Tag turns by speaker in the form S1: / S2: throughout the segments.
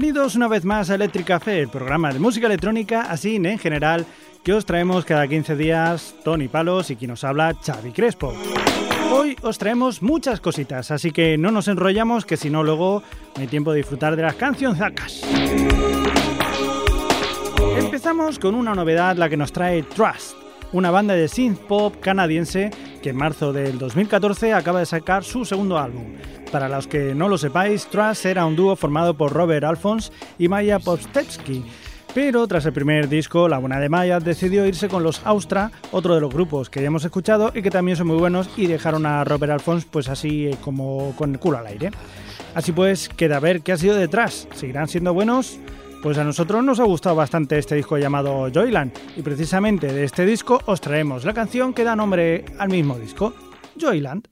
S1: Bienvenidos una vez más a Electric Café, el programa de música electrónica, así en general, que os traemos cada 15 días Tony Palos y quien nos habla Xavi Crespo. Hoy os traemos muchas cositas, así que no nos enrollamos, que si no luego no hay tiempo de disfrutar de las canciones. Empezamos con una novedad, la que nos trae Trust, una banda de synth pop canadiense que en marzo del 2014 acaba de sacar su segundo álbum. Para los que no lo sepáis, Trust era un dúo formado por Robert Alphonse y Maya Popstevsky. Pero tras el primer disco, la buena de Maya decidió irse con los Austra, otro de los grupos que ya hemos escuchado y que también son muy buenos y dejaron a Robert Alphonse pues así eh, como con el culo al aire. Así pues, queda ver qué ha sido detrás. ¿Seguirán siendo buenos? Pues a nosotros nos ha gustado bastante este disco llamado Joyland y precisamente de este disco os traemos la canción que da nombre al mismo disco, Joyland.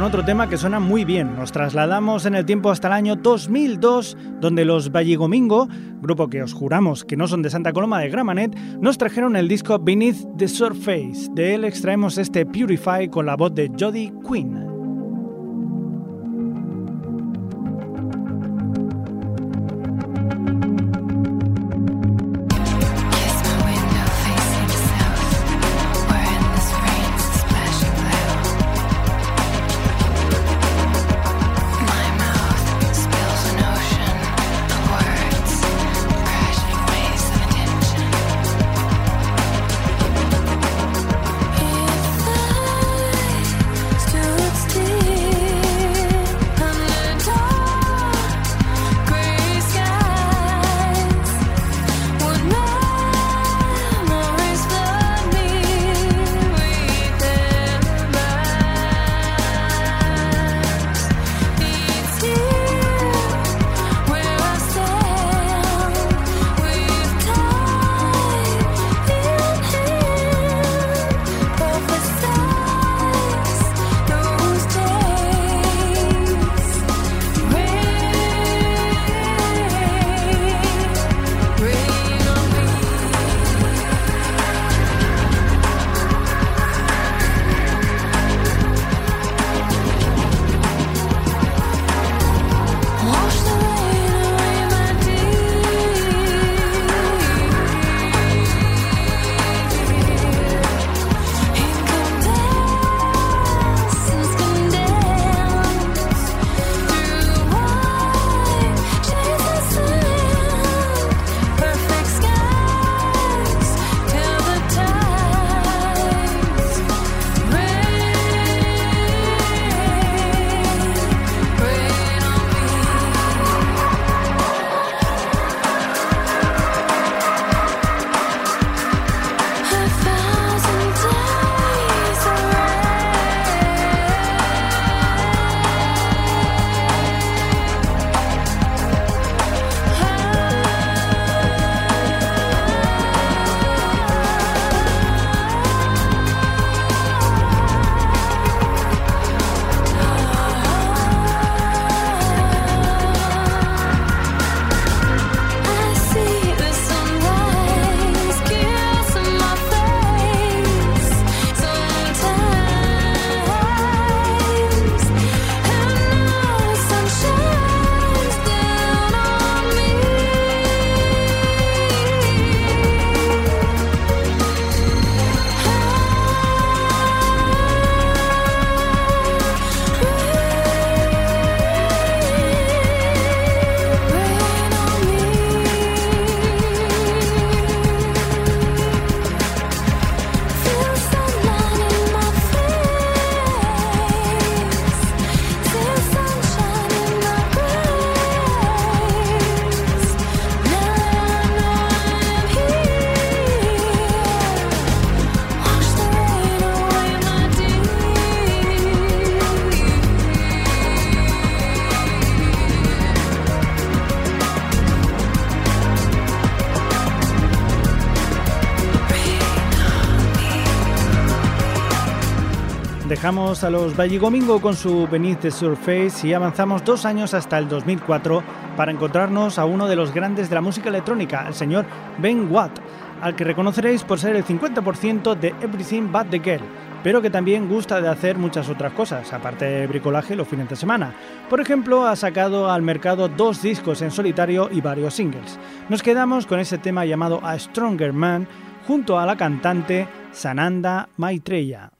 S1: Con otro tema que suena muy bien. Nos trasladamos en el tiempo hasta el año 2002, donde los Vallegomingo, grupo que os juramos que no son de Santa Coloma de Gramanet, nos trajeron el disco Beneath the Surface. De él extraemos este Purify con la voz de Jody Quinn.
S2: Dejamos a los Valligomingo con su Beneath the Surface y avanzamos dos años hasta el 2004 para encontrarnos a uno de los grandes de la música electrónica, el señor Ben Watt, al que reconoceréis por ser el 50% de Everything But the Girl, pero que también gusta de hacer muchas otras cosas, aparte de bricolaje los fines de semana. Por ejemplo, ha sacado al mercado dos discos en solitario y varios singles. Nos quedamos con ese tema llamado A Stronger Man junto a la cantante Sananda Maitreya.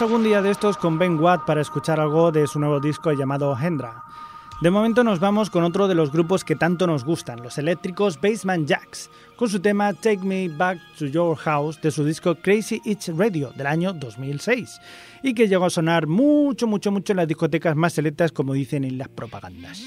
S2: Algún día de estos con Ben Watt para escuchar algo de su nuevo disco llamado Hendra. De momento nos vamos con otro de los grupos que tanto nos gustan, los eléctricos Basement Jacks, con su tema Take Me Back to Your House de su disco Crazy Itch Radio del año 2006, y que llegó a sonar mucho, mucho, mucho en las discotecas más selectas, como dicen en las propagandas.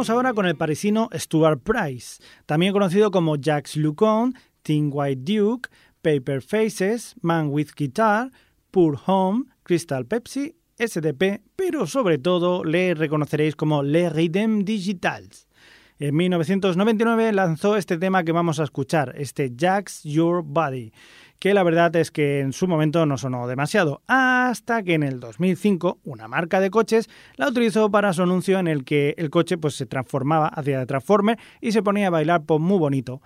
S2: Vamos ahora con el parisino Stuart Price, también conocido como Jacques Lucon, Teen White Duke, Paper Faces, Man with Guitar, Poor Home, Crystal Pepsi, SDP, pero sobre todo le reconoceréis como Le Rhythm Digitals. En 1999 lanzó este tema que vamos a escuchar, este Jacks Your Body, que la verdad es que en su momento no sonó demasiado, hasta que en el 2005 una marca de coches la utilizó para su anuncio en el que el coche pues, se transformaba hacia Transformer y se ponía a bailar por muy bonito.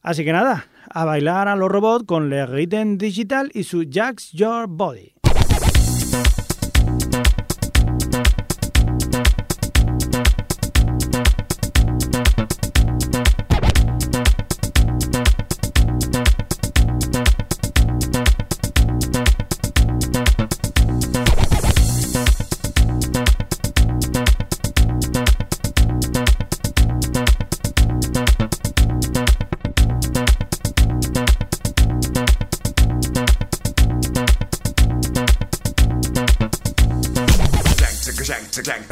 S2: Así que nada, a bailar a los robots con Le Rhythm Digital y su Jacks Your Body.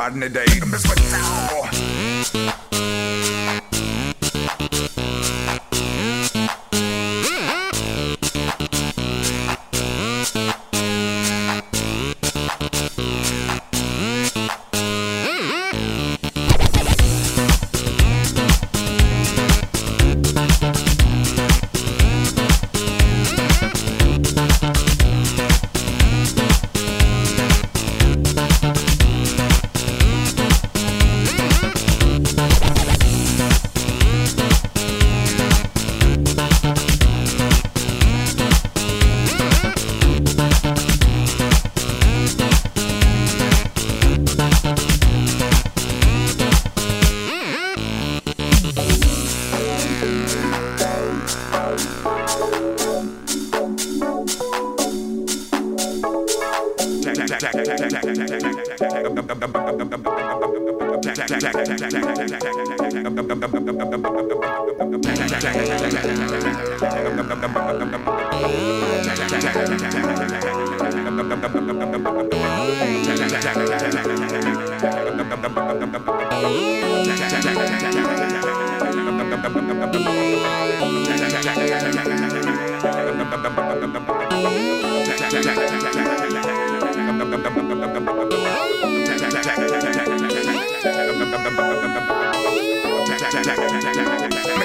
S3: The body in the day, miss what Make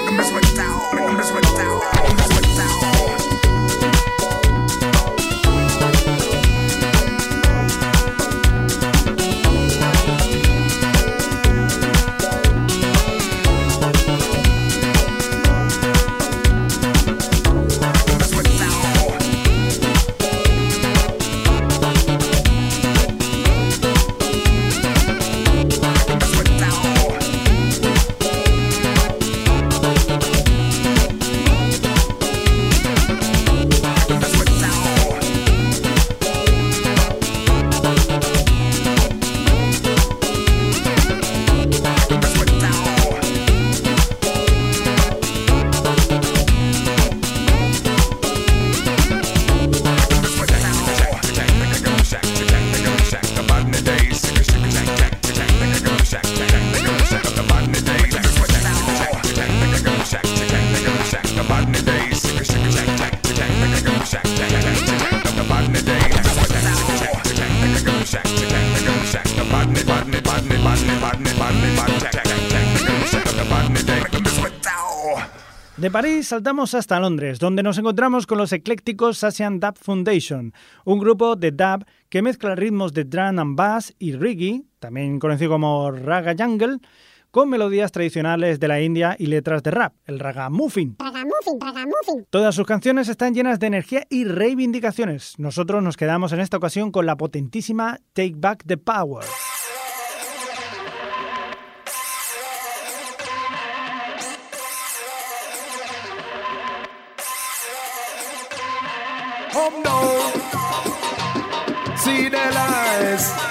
S3: them sweat out, make
S2: them. París saltamos hasta Londres, donde nos encontramos con los eclécticos Asian Dub Foundation, un grupo de dub que mezcla ritmos de drum and bass y reggae, también conocido como raga jungle, con melodías tradicionales de la India y letras de rap, el
S4: raga muffin.
S2: Todas sus canciones están llenas de energía y reivindicaciones. Nosotros nos quedamos en esta ocasión con la potentísima Take Back the Power.
S5: see their lies.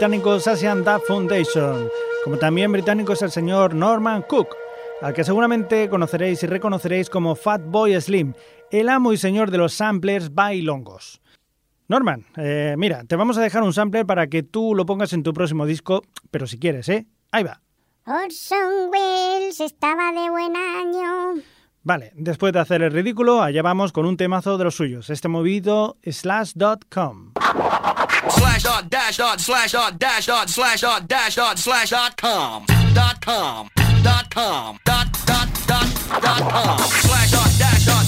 S2: británicos Asian Duck Foundation, como también británico es el señor Norman Cook, al que seguramente conoceréis y reconoceréis como Fat Boy Slim, el amo y señor de los samplers bailongos. Norman, eh, mira, te vamos a dejar un sampler para que tú lo pongas en tu próximo disco, pero si quieres, ¿eh? Ahí va.
S4: Orson estaba de buen año.
S2: Vale, después de hacer el ridículo, allá vamos con un temazo de los suyos, este movido slash.com.
S6: slash dot dash dot slash dot dash dot slash dot dash dot slash dot com. Dot com. Dot com. Dot dot dot dot com. Slash dot dash dot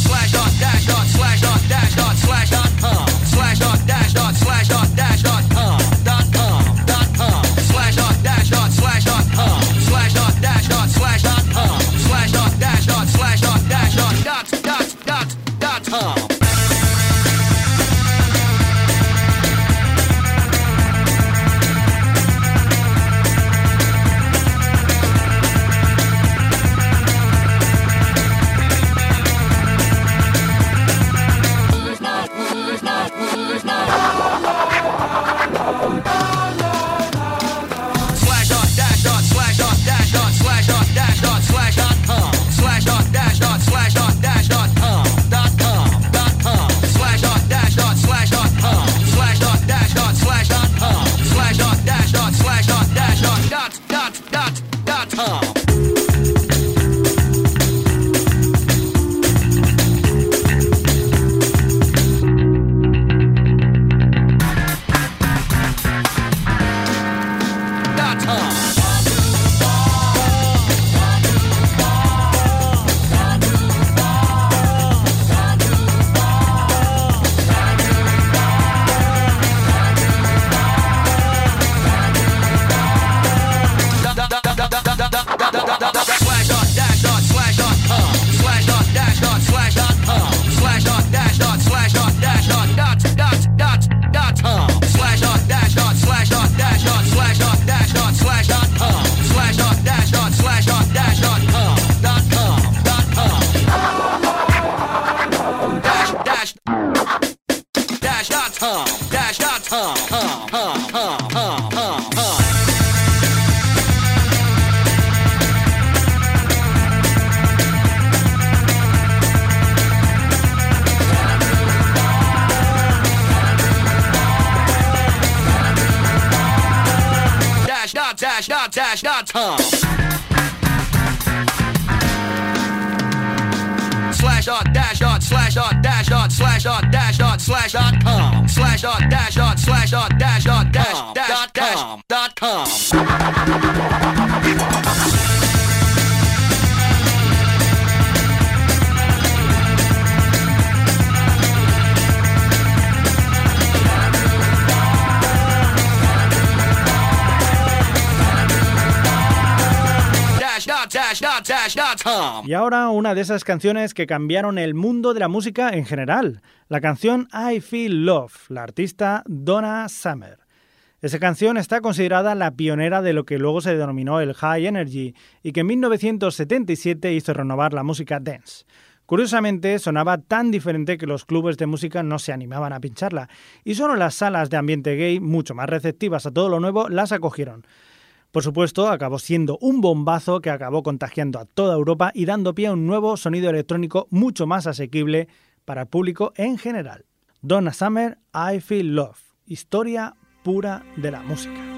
S6: dash dot dash slash dot
S2: Y ahora una de esas canciones que cambiaron el mundo de la música en general, la canción I Feel Love, la artista Donna Summer. Esa canción está considerada la pionera de lo que luego se denominó el High Energy y que en 1977 hizo renovar la música dance. Curiosamente, sonaba tan diferente que los clubes de música no se animaban a pincharla, y solo las salas de ambiente gay, mucho más receptivas a todo lo nuevo, las acogieron. Por supuesto, acabó siendo un bombazo que acabó contagiando a toda Europa y dando pie a un nuevo sonido electrónico mucho más asequible para el público en general. Donna Summer, I Feel Love, historia pura de la música.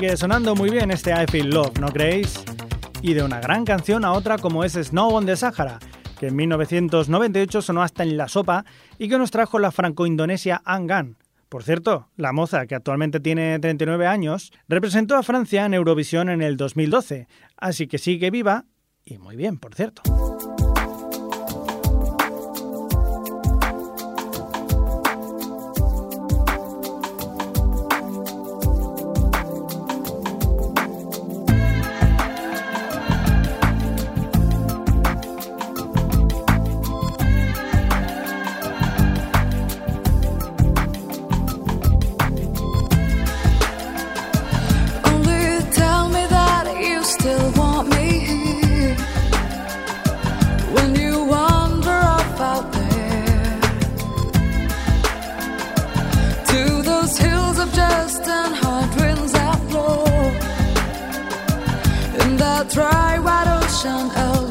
S2: sigue sonando muy bien este I Feel Love, ¿no creéis? Y de una gran canción a otra como es Snow on the Sahara, que en 1998 sonó hasta en la sopa y que nos trajo la franco-indonesia Angan. Por cierto, la moza, que actualmente tiene 39 años, representó a Francia en Eurovisión en el 2012, así que sigue viva y muy bien, por cierto.
S7: dry, wide ocean of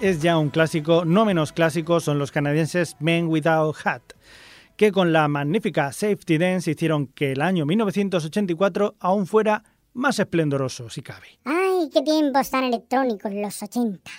S2: Es ya un clásico, no menos clásico son los canadienses Men Without Hat, que con la magnífica Safety Dance hicieron que el año 1984 aún fuera más esplendoroso, si cabe.
S4: ¡Ay, qué tiempos tan electrónicos los 80!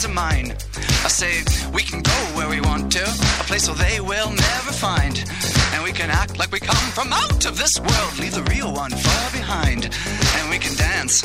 S8: Friends of mine. I say, we can go where we want to, a place where they will never find. And we can act like we come from out of this world, leave the real one far behind. And we can dance.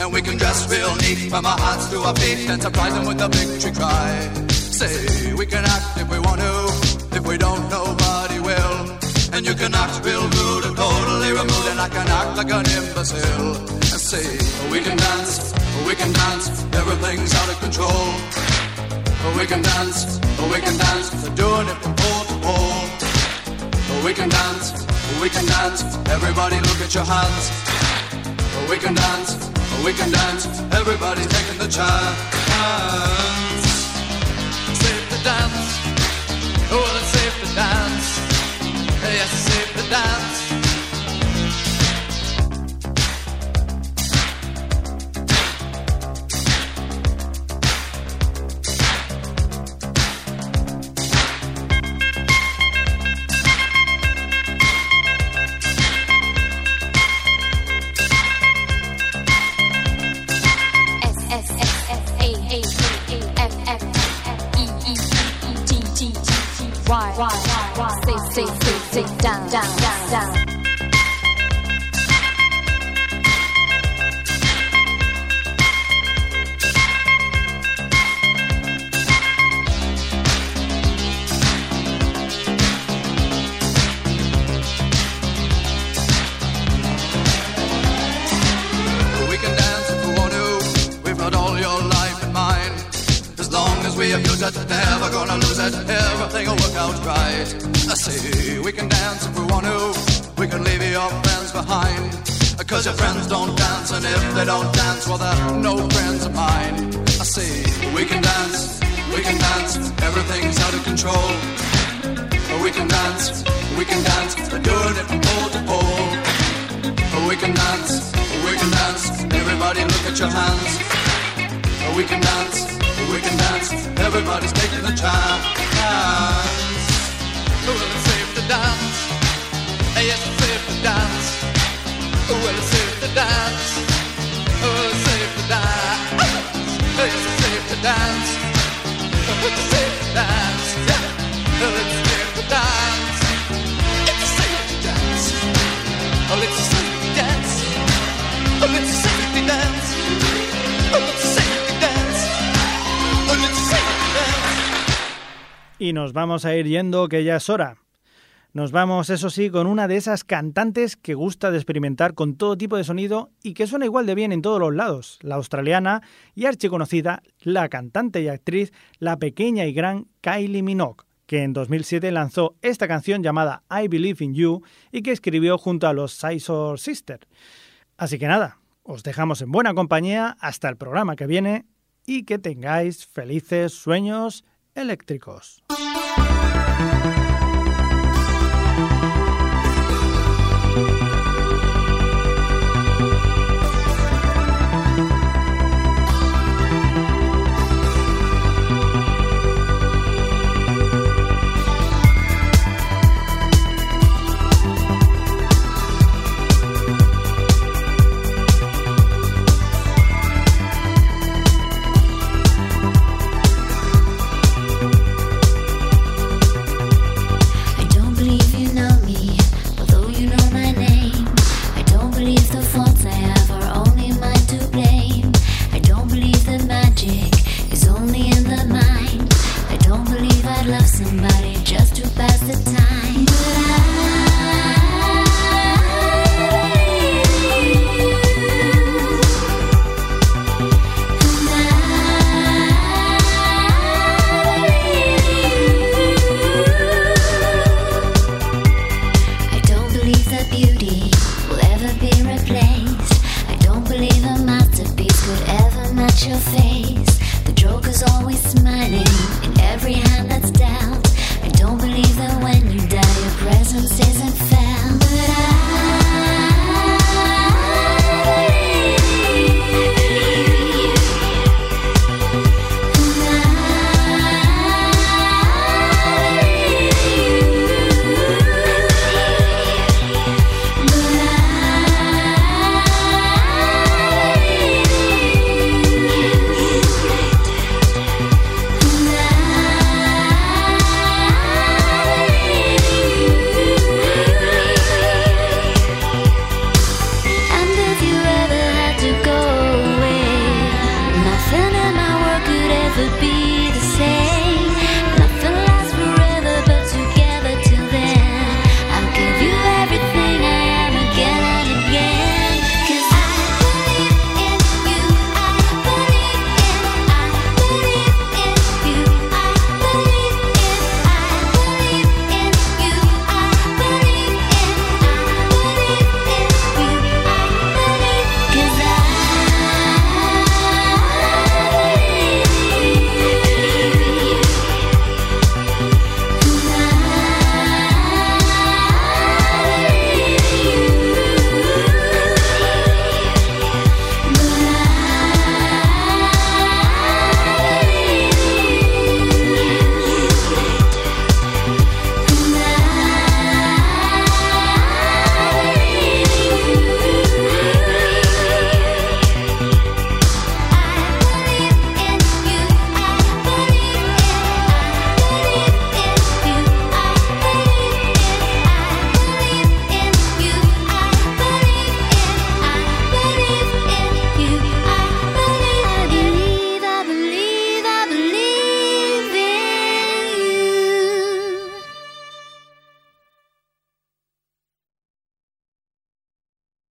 S8: And we can dress real neat from our hearts to our feet and surprise them with a victory cry. Say we can act if we want to. If we don't, nobody will. And you can act real rude and totally removed, and I can act like an imbecile. And say we can dance, we can dance. Everything's out of control. We can dance, we can dance. They're doing it from pole to pole. We can dance, we can dance. Everybody look at your hands. We can dance, we can dance. Everybody's taking the chance. Safe to dance. Oh, it's safe to dance. Yes, safe to dance. Everybody look at your hands. Oh, we can dance, oh, we can dance. Everybody's taking the chance. Oh, well, it's safe to dance. Yes, it's safe to dance. Well, it's safe to dance. Well, it's safe to dance. Yes, it's safe to dance. It's safe to dance.
S2: Y nos vamos a ir yendo, que ya es hora. Nos vamos, eso sí, con una de esas cantantes que gusta de experimentar con todo tipo de sonido y que suena igual de bien en todos los lados, la australiana y archiconocida, la cantante y actriz, la pequeña y gran Kylie Minogue, que en 2007 lanzó esta canción llamada I Believe in You y que escribió junto a los Sizor Sisters. Así que nada, os dejamos en buena compañía hasta el programa que viene y que tengáis felices sueños eléctricos.